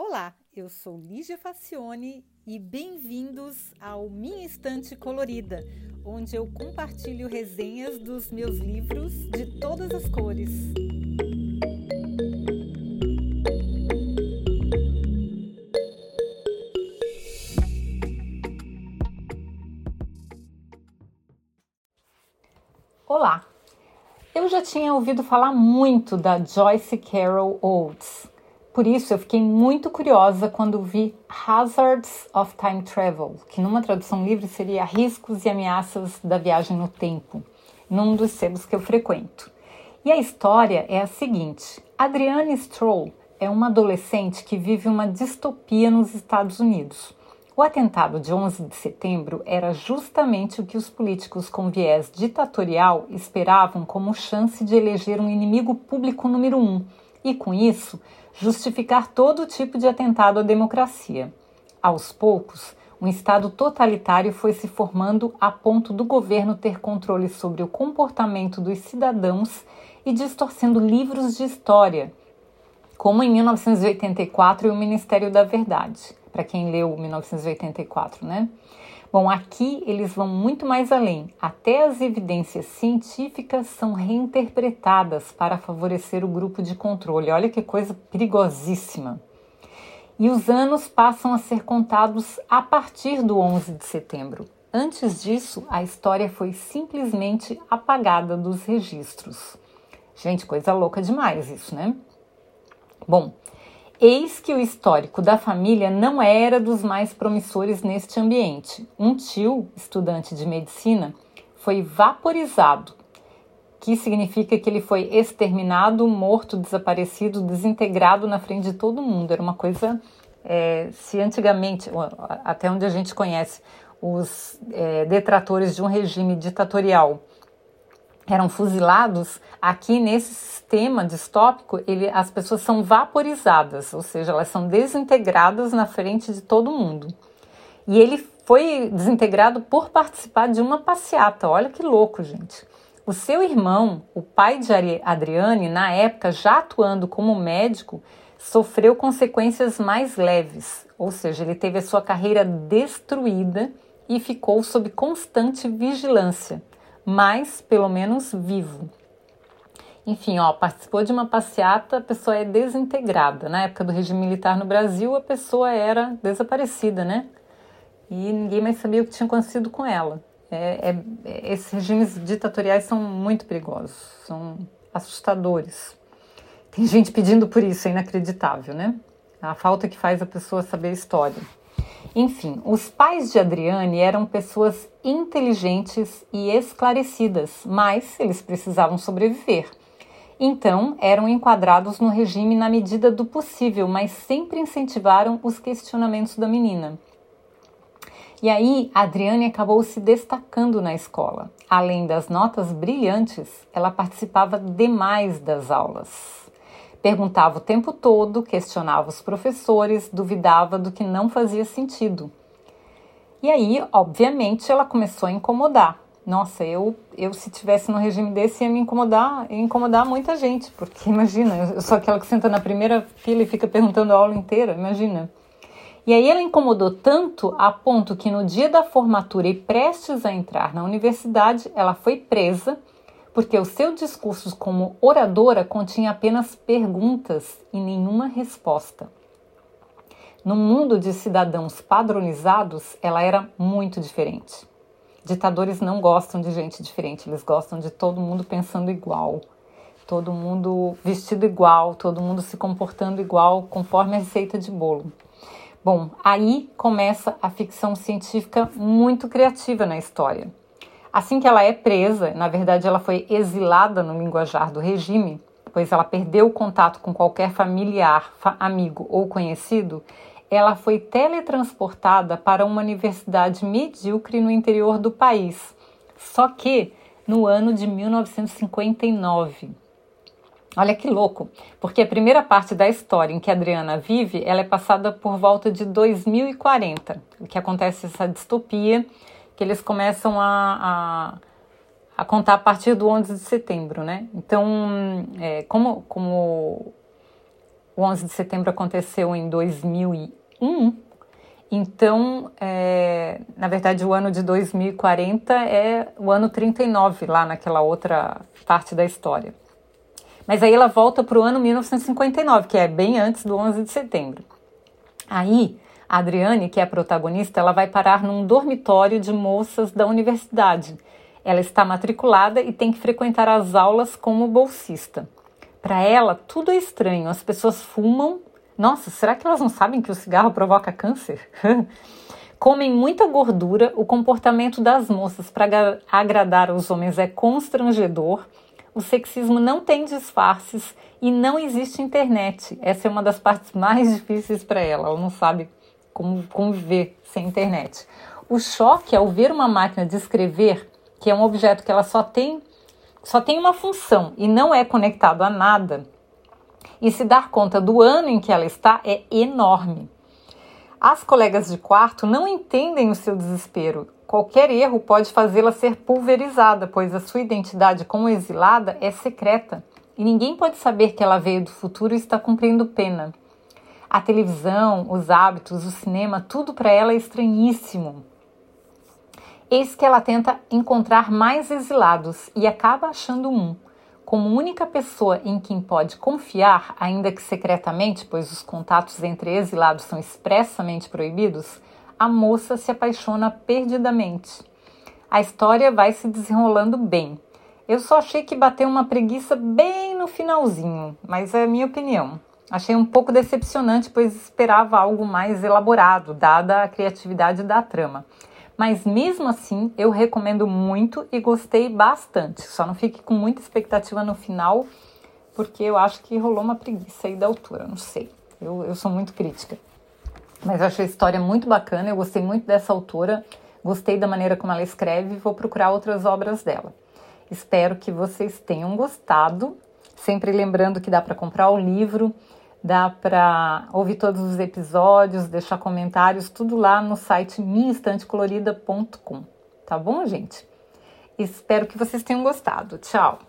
Olá, eu sou Lígia Facione e bem-vindos ao Minha Estante Colorida, onde eu compartilho resenhas dos meus livros de todas as cores. Olá! Eu já tinha ouvido falar muito da Joyce Carol Oates por isso, eu fiquei muito curiosa quando vi Hazards of Time Travel, que numa tradução livre seria Riscos e Ameaças da Viagem no Tempo, num dos sebos que eu frequento. E a história é a seguinte: Adrienne Stroll é uma adolescente que vive uma distopia nos Estados Unidos. O atentado de 11 de setembro era justamente o que os políticos com viés ditatorial esperavam como chance de eleger um inimigo público número um e, com isso, justificar todo tipo de atentado à democracia. Aos poucos, um Estado totalitário foi se formando a ponto do governo ter controle sobre o comportamento dos cidadãos e distorcendo livros de história, como em 1984 e o Ministério da Verdade, para quem leu 1984, né? Bom, aqui eles vão muito mais além. Até as evidências científicas são reinterpretadas para favorecer o grupo de controle. Olha que coisa perigosíssima. E os anos passam a ser contados a partir do 11 de setembro. Antes disso, a história foi simplesmente apagada dos registros. Gente, coisa louca demais isso, né? Bom, Eis que o histórico da família não era dos mais promissores neste ambiente. Um tio, estudante de medicina, foi vaporizado, que significa que ele foi exterminado, morto, desaparecido, desintegrado na frente de todo mundo. Era uma coisa. É, se antigamente, até onde a gente conhece, os é, detratores de um regime ditatorial eram fuzilados, aqui nesse sistema distópico, ele, as pessoas são vaporizadas, ou seja, elas são desintegradas na frente de todo mundo. E ele foi desintegrado por participar de uma passeata. Olha que louco, gente. O seu irmão, o pai de Adriane, na época já atuando como médico, sofreu consequências mais leves, ou seja, ele teve a sua carreira destruída e ficou sob constante vigilância mas pelo menos vivo. Enfim, ó, participou de uma passeata, a pessoa é desintegrada. Na época do regime militar no Brasil, a pessoa era desaparecida, né? E ninguém mais sabia o que tinha acontecido com ela. É, é, esses regimes ditatoriais são muito perigosos, são assustadores. Tem gente pedindo por isso, é inacreditável, né? A falta que faz a pessoa saber a história. Enfim, os pais de Adriane eram pessoas inteligentes e esclarecidas, mas eles precisavam sobreviver. Então, eram enquadrados no regime na medida do possível, mas sempre incentivaram os questionamentos da menina. E aí, Adriane acabou se destacando na escola. Além das notas brilhantes, ela participava demais das aulas. Perguntava o tempo todo, questionava os professores, duvidava do que não fazia sentido. E aí, obviamente, ela começou a incomodar. Nossa, eu, eu se tivesse no regime desse ia me incomodar, ia incomodar muita gente, porque imagina, eu sou aquela que senta na primeira fila e fica perguntando a aula inteira, imagina. E aí ela incomodou tanto a ponto que no dia da formatura e prestes a entrar na universidade, ela foi presa porque o seu discurso como oradora continha apenas perguntas e nenhuma resposta. No mundo de cidadãos padronizados, ela era muito diferente. Ditadores não gostam de gente diferente, eles gostam de todo mundo pensando igual, todo mundo vestido igual, todo mundo se comportando igual, conforme a receita de bolo. Bom, aí começa a ficção científica muito criativa na história. Assim que ela é presa, na verdade ela foi exilada no linguajar do regime, pois ela perdeu o contato com qualquer familiar, amigo ou conhecido, ela foi teletransportada para uma universidade medíocre no interior do país, só que no ano de 1959. Olha que louco, porque a primeira parte da história em que Adriana vive, ela é passada por volta de 2040, que acontece essa distopia que eles começam a, a, a contar a partir do 11 de setembro, né? Então, é, como, como O 11 de setembro aconteceu em 2001, então, é, na verdade, o ano de 2040 é o ano 39, lá naquela outra parte da história. Mas aí ela volta para o ano 1959, que é bem antes do 11 de setembro. Aí, a Adriane, que é a protagonista, ela vai parar num dormitório de moças da universidade. Ela está matriculada e tem que frequentar as aulas como bolsista. Para ela, tudo é estranho. As pessoas fumam. Nossa, será que elas não sabem que o cigarro provoca câncer? Comem muita gordura. O comportamento das moças para agradar os homens é constrangedor. O sexismo não tem disfarces e não existe internet. Essa é uma das partes mais difíceis para ela. Ela não sabe conviver sem internet. O choque ao ver uma máquina de escrever, que é um objeto que ela só tem só tem uma função e não é conectado a nada, e se dar conta do ano em que ela está é enorme. As colegas de quarto não entendem o seu desespero. Qualquer erro pode fazê-la ser pulverizada, pois a sua identidade como exilada é secreta e ninguém pode saber que ela veio do futuro e está cumprindo pena. A televisão, os hábitos, o cinema, tudo para ela é estranhíssimo. Eis que ela tenta encontrar mais exilados e acaba achando um. Como única pessoa em quem pode confiar, ainda que secretamente, pois os contatos entre exilados são expressamente proibidos, a moça se apaixona perdidamente. A história vai se desenrolando bem. Eu só achei que bateu uma preguiça bem no finalzinho, mas é a minha opinião. Achei um pouco decepcionante, pois esperava algo mais elaborado, dada a criatividade da trama. Mas mesmo assim, eu recomendo muito e gostei bastante. Só não fique com muita expectativa no final, porque eu acho que rolou uma preguiça aí da altura, não sei. Eu, eu sou muito crítica. Mas achei a história muito bacana, eu gostei muito dessa autora, gostei da maneira como ela escreve e vou procurar outras obras dela. Espero que vocês tenham gostado. Sempre lembrando que dá para comprar o livro dá para ouvir todos os episódios, deixar comentários, tudo lá no site minhaestantecolorida.com. Tá bom, gente? Espero que vocês tenham gostado. Tchau!